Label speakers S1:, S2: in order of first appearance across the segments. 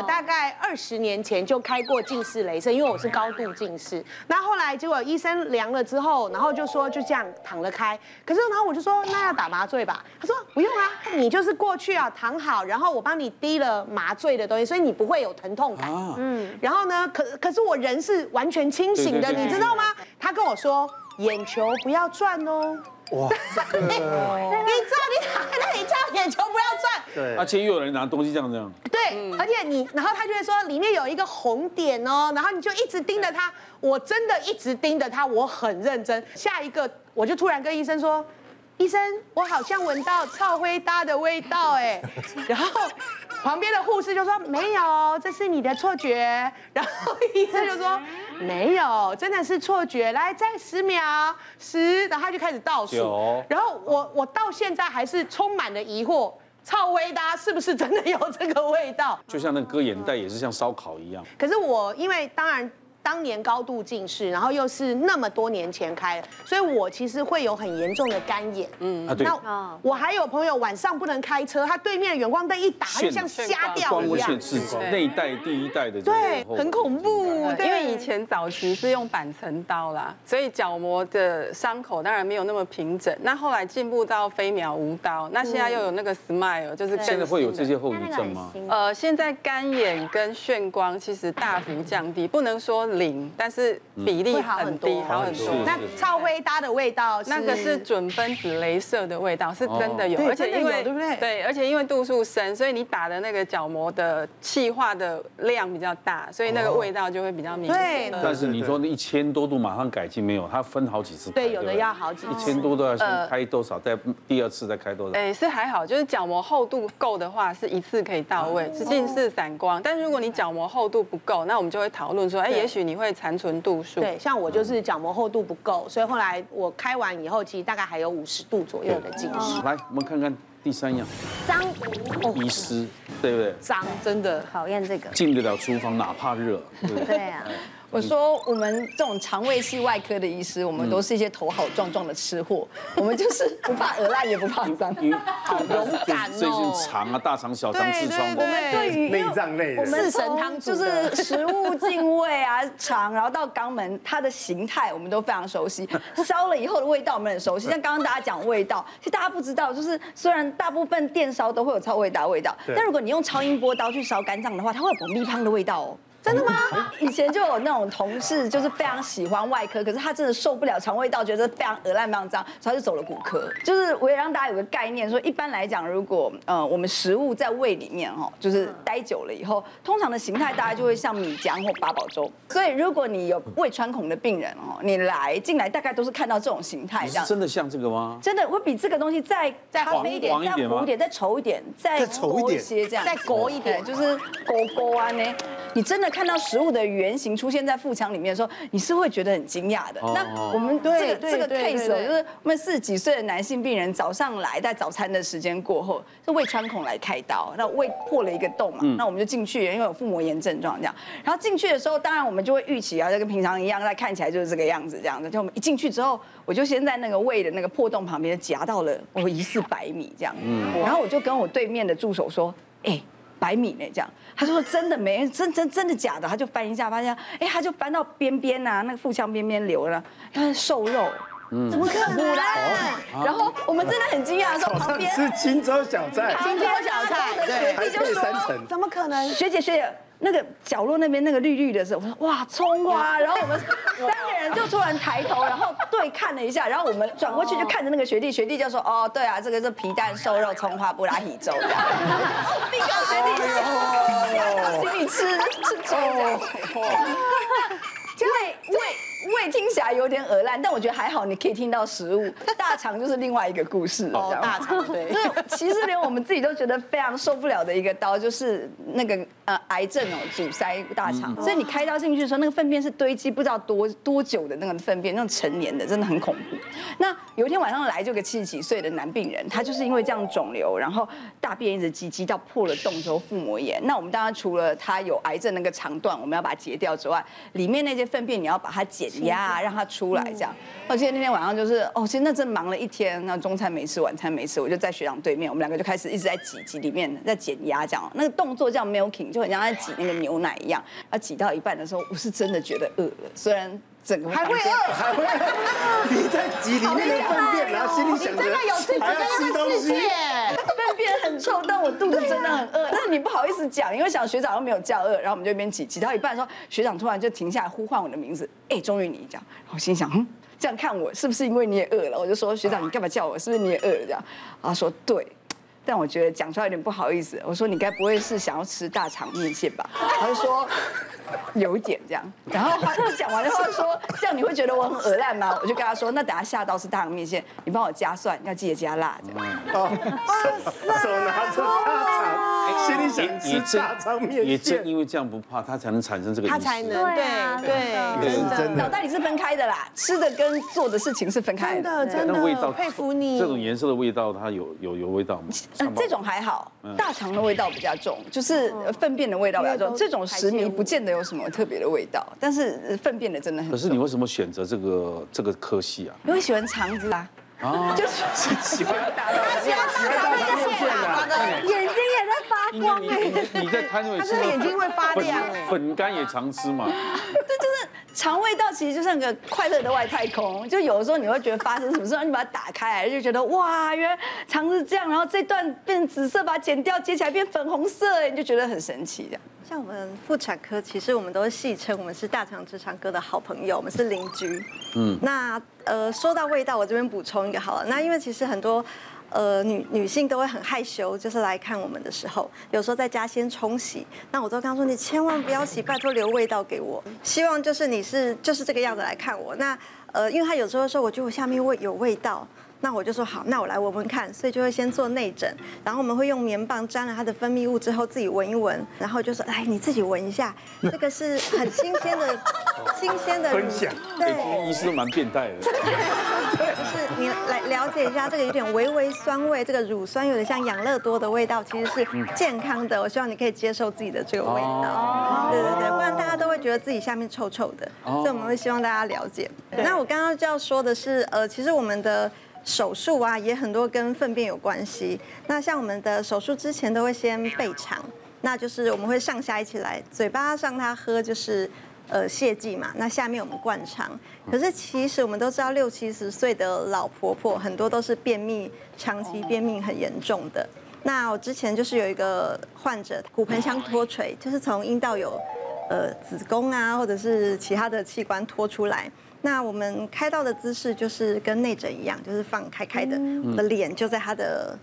S1: 我大概二十年前就开过近视雷射，因为我是高度近视。那后来结果医生量了之后，然后就说就这样躺了开。可是然后我就说那要打麻醉吧？他说不用啊，你就是过去啊躺好，然后我帮你滴了麻醉的东西，所以你不会有疼痛感。嗯。然后呢，可可是我人是完全清醒的，你知道吗？他跟我说眼球不要转哦。哇！你知道你眼球不要转？
S2: 对。
S3: 而且又有人拿东西这样这样。
S1: 对，而且你，然后他就会说里面有一个红点哦，然后你就一直盯着他。我真的一直盯着他，我很认真。下一个，我就突然跟医生说：“医生，我好像闻到臭灰搭的味道哎。”然后旁边的护士就说：“没有，这是你的错觉。”然后医生就说。没有，真的是错觉。来，再十秒，十，然后他就开始倒数。然后我我到现在还是充满了疑惑，臭灰搭是不是真的有这个味道？
S3: 就像那个割眼袋也是像烧烤一样。
S1: 可是我因为当然。当年高度近视，然后又是那么多年前开的，所以我其实会有很严重的干眼。嗯，那我还有朋友晚上不能开车，他对面的远光灯一打，就像瞎掉一样。
S3: 那一代第一代的
S1: 对，很恐怖。
S4: 因为以前早期是用板层刀啦，所以角膜的伤口当然没有那么平整。那后来进步到飞秒无刀，那现在又有那个 Smile，就是
S3: 现在会有这些后遗症吗？
S4: 呃，现在干眼跟眩光其实大幅降低，不能说。零，但是比例很低，好很多。
S1: 那超微搭的味道，
S4: 那个是准分子镭射的味道，是真的有，而且因为对不对？对，而且因为度数深，所以你打的那个角膜的气化的量比较大，所以那个味道就会比较明显。
S3: 但是你说那一千多度马上改进没有？它分好几次。
S1: 对，有的要好几次。
S3: 一千多度要先开多少？再第二次再开多少？
S4: 哎，是还好，就是角膜厚度够的话，是一次可以到位，是近视散光。但是如果你角膜厚度不够，那我们就会讨论说，哎，也许你会残存度数。
S1: 对，像我就是角膜厚度不够，所以后来我开完以后，其实大概还有五十度左右的近视。
S3: 来，我们看看第三样，脏，遗失，对不对？
S1: 脏，真的
S5: 讨厌这个。
S3: 进得了厨房，哪怕热，对不对？
S5: 对啊。我说，我们这种肠胃系外科的医师，我们都是一些头好壮壮的吃货，我们就是不怕鹅烂，也不怕脏，
S1: 好勇敢哦。
S3: 最近肠啊，大肠、小肠、痔疮，
S5: 我们对于
S2: 内脏类，
S5: 我们四神汤就是食物进胃啊，肠，然后到肛门，它的形态我们都非常熟悉。烧了以后的味道我们很熟悉，像刚刚大家讲味道，其实大家不知道，就是虽然大部分电烧都会有超味道味道，但如果你用超音波刀去烧肝脏的话，它会有股蜜汤的味道哦。真的吗？以前就有那种同事，就是非常喜欢外科，可是他真的受不了肠胃道，觉得非常恶烂、非常脏，所以他就走了骨科。就是我也让大家有个概念，说一般来讲，如果呃我们食物在胃里面哈，就是待久了以后，通常的形态大概就会像米浆或八宝粥。所以如果你有胃穿孔的病人哦，你来进来大概都是看到这种形态，这样。
S3: 真的像这个吗？
S5: 真的会比这个东西再再黄一点、再糊一点、再稠一点、再稠一些这样，再勾一点，就是勾勾啊呢。你真的。看到食物的原型出现在腹腔里面的时候，你是会觉得很惊讶的。那我们这个这个 case 就是我们四十几岁的男性病人早上来，在早餐的时间过后，是胃穿孔来开刀，那胃破了一个洞嘛，那我们就进去，因为有腹膜炎症状这样。然后进去的时候，当然我们就会预期啊，就跟平常一样，那看起来就是这个样子这样子。就我们一进去之后，我就先在那个胃的那个破洞旁边夹到了我疑似百米这样，然后我就跟我对面的助手说，哎。白米呢？这样，他就说真的没，真真真的假的？他就翻一下，发现，哎，他就翻到边边呐，那个腹腔边边流了，他是瘦肉，嗯怎么可能？然后我们真的很惊讶，说旁边
S2: 是荆州小菜，
S1: 荆州小菜，
S2: 对，还可以三层，
S1: 怎么可能？
S5: 学姐学姐。那个角落那边那个绿绿的时候，我说哇葱花，然后我们三个人就突然抬头，然后对看了一下，然后我们转过去就看着那个学弟，学弟就说哦对啊，这个是皮蛋瘦肉葱花布拉提粥的，并告学弟说，请你吃吃葱。因为胃胃听起来有点恶烂，但我觉得还好，你可以听到食物。大肠就是另外一个故事哦，
S1: 大肠对。
S5: 其实连我们自己都觉得非常受不了的一个刀，就是那个呃癌症哦，阻塞大肠。所以你开刀进去的时候，那个粪便是堆积不知道多多久的那个粪便，那种成年的，真的很恐怖。那有一天晚上来就个七十几岁的男病人，他就是因为这样肿瘤，然后大便一直积积到破了洞之后腹膜炎。那我们当然除了他有癌症那个肠段，我们要把它截掉之外，里面那些。粪便你要把它减压，让它出来这样。我记得那天晚上就是，哦，其实那真忙了一天，那中餐没吃，晚餐没吃，我就在学长对面，我们两个就开始一直在挤挤里面，在减压这样。那个动作叫 milking，就就很像在挤那个牛奶一样。啊，挤到一半的时候，我是真的觉得饿了，虽然。整个
S1: 还会饿，
S2: 还会饿。你在挤里面的粪便，然后心里想着还要吃东西。
S5: 粪便很臭，但我肚子真的很饿。但是你不好意思讲，因为小学长又没有叫饿，然后我们就一边挤，挤到一半说，学长突然就停下来呼唤我的名字，哎，终于你讲。然后我心想，嗯，这样看我是不是因为你也饿了？我就说，学长你干嘛叫我？是不是你也饿了？这样，他说对。但我觉得讲出来有点不好意思。我说你该不会是想要吃大肠面线吧？他就说有一点这样。然后他就讲完的话说，这样你会觉得我很恶烂吗？我就跟他说，那等下下刀是大肠面线，你帮我加蒜，要记得加辣这样。哦，
S2: 手拿着大肠，心里想吃大肠面线。
S3: 也正因为这样不怕，他才能产生这个。
S1: 他才能对对，
S2: 是真的。
S5: 脑袋里是分开的啦，吃的跟做的事情是分开
S1: 的。真的真的，
S3: 味道
S1: 佩服你。
S3: 这种颜色的味道，它有有有味道吗？
S5: 这种还好，大肠的味道比较重，就是粪便的味道比较重。这种食糜不见得有什么特别的味道，但是粪便的真的很。
S3: 可是你为什么选择这个这个科系啊？
S5: 因为喜欢肠子啊，
S2: 就是喜欢大
S5: 肠，光哎。
S3: 你在摊位，
S1: 他是眼睛会发亮哎。
S3: 粉干也常吃嘛。
S5: 对，就是。肠胃道其实就像个快乐的外太空，就有的时候你会觉得发生什么事，你把它打开来就觉得哇，原来肠是这样，然后这段变紫色，把它剪掉，接起来变粉红色，你就觉得很神奇这样。
S6: 像我们妇产科，其实我们都是戏称我们是大肠直肠科的好朋友，我们是邻居。嗯，那呃说到味道，我这边补充一个好了，那因为其实很多。呃，女女性都会很害羞，就是来看我们的时候，有时候在家先冲洗，那我都刚说你千万不要洗，拜托留味道给我，希望就是你是就是这个样子来看我。那呃，因为他有时候说我觉得我下面会有味道。那我就说好，那我来闻闻看，所以就会先做内诊，然后我们会用棉棒沾了它的分泌物之后自己闻一闻，然后就说哎你自己闻一下，这个是很新鲜的，新鲜的
S2: 分享，
S3: 对，医师蛮变态的，
S6: 就是你来了解一下这个有点微微酸味，这个乳酸有点像养乐多的味道，其实是健康的，我希望你可以接受自己的这个味道，对对对，不然大家都会觉得自己下面臭臭的，所以我们会希望大家了解。那我刚刚就要说的是，呃，其实我们的。手术啊，也很多跟粪便有关系。那像我们的手术之前都会先备肠，那就是我们会上下一起来，嘴巴上他喝就是呃泻剂嘛，那下面我们灌肠。可是其实我们都知道，六七十岁的老婆婆很多都是便秘，长期便秘很严重的。那我之前就是有一个患者骨盆腔脱垂，就是从阴道有呃子宫啊，或者是其他的器官脱出来。那我们开刀的姿势就是跟内诊一样，就是放开开的，我的脸就在他的，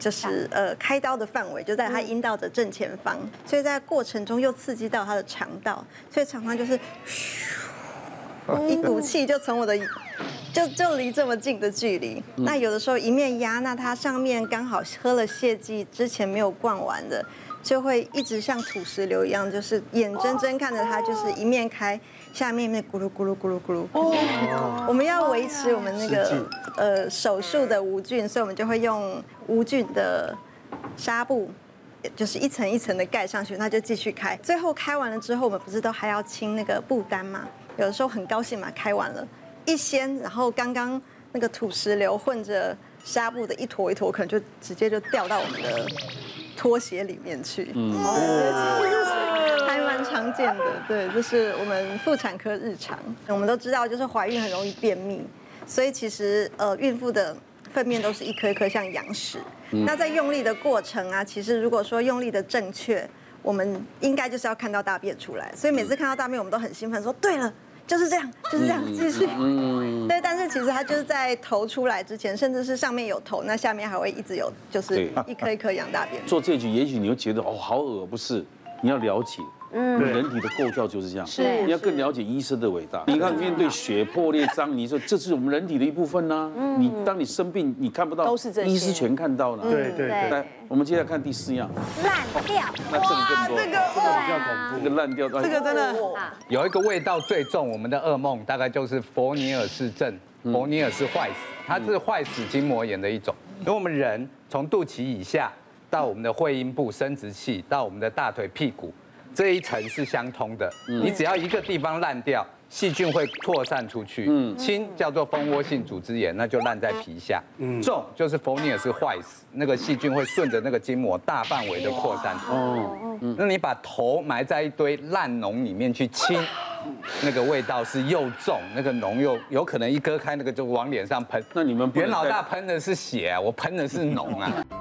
S6: 就是呃开刀的范围就在他阴道的正前方，所以在过程中又刺激到他的肠道，所以常常就是嘘，一股气就从我的就就离这么近的距离。那有的时候一面压，那它上面刚好喝了泻剂之前没有灌完的，就会一直像土石流一样，就是眼睁睁看着它就是一面开。下面面咕噜咕噜咕噜咕噜，哦，我们要维持我们那个呃手术的无菌，所以我们就会用无菌的纱布，就是一层一层的盖上去，那就继续开。最后开完了之后，我们不是都还要清那个布单吗？有的时候很高兴嘛，开完了，一掀，然后刚刚那个土石流混着纱布的一坨一坨，可能就直接就掉到我们的拖鞋里面去。嗯。还蛮常见的，对，就是我们妇产科日常。我们都知道，就是怀孕很容易便秘，所以其实呃，孕妇的粪便都是一颗一颗像羊屎。那在用力的过程啊，其实如果说用力的正确，我们应该就是要看到大便出来。所以每次看到大便，我们都很兴奋，说对了，就是这样，就是这样，继续。嗯。对，但是其实它就是在头出来之前，甚至是上面有头，那下面还会一直有，就是一颗一颗羊大便。
S3: 做这句，也许你会觉得哦，好恶，不是？你要了解。嗯，人体的构造就是这样。是，你要更了解医生的伟大。你看，面对血破裂脏，你说这是我们人体的一部分呢。嗯，你当你生病，你看不到，都是这些，医师全看到了。
S2: 对对对。
S3: 来，我们接下来看第四样。
S1: 烂掉。
S3: 那这个更多。
S1: 这个比
S3: 较恐怖。这个烂掉，
S1: 这个真的。
S7: 有一个味道最重，我们的噩梦大概就是佛尼尔氏症，佛尼尔氏坏死，它是坏死筋膜炎的一种。因为我们人从肚脐以下到我们的会阴部生殖器，到我们的大腿屁股。这一层是相通的，你只要一个地方烂掉，细菌会扩散出去。嗯，轻叫做蜂窝性组织炎，那就烂在皮下。嗯，重就是蜂尼尔斯坏死，那个细菌会顺着那个筋膜大范围的扩散。哦，嗯，那你把头埋在一堆烂脓里面去清，那个味道是又重，那个脓又有可能一割开，那个就往脸上喷。那你们袁老大喷的是血啊，我喷的是脓啊。